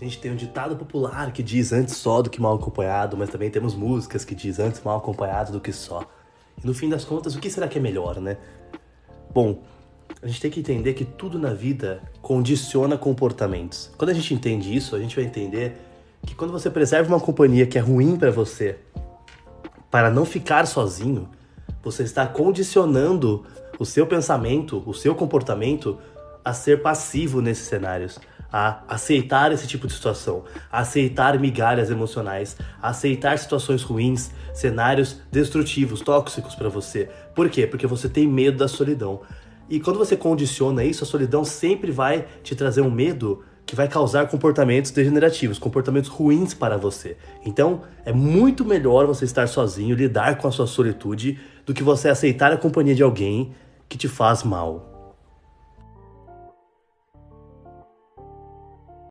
A gente tem um ditado popular que diz antes só do que mal acompanhado, mas também temos músicas que diz antes mal acompanhado do que só. E no fim das contas, o que será que é melhor, né? Bom, a gente tem que entender que tudo na vida condiciona comportamentos. Quando a gente entende isso, a gente vai entender que quando você preserva uma companhia que é ruim para você, para não ficar sozinho, você está condicionando o seu pensamento, o seu comportamento a ser passivo nesses cenários, a aceitar esse tipo de situação, a aceitar migalhas emocionais, a aceitar situações ruins, cenários destrutivos, tóxicos para você. Por quê? Porque você tem medo da solidão. E quando você condiciona isso, a solidão sempre vai te trazer um medo que vai causar comportamentos degenerativos, comportamentos ruins para você. Então, é muito melhor você estar sozinho, lidar com a sua solitude, do que você aceitar a companhia de alguém que te faz mal.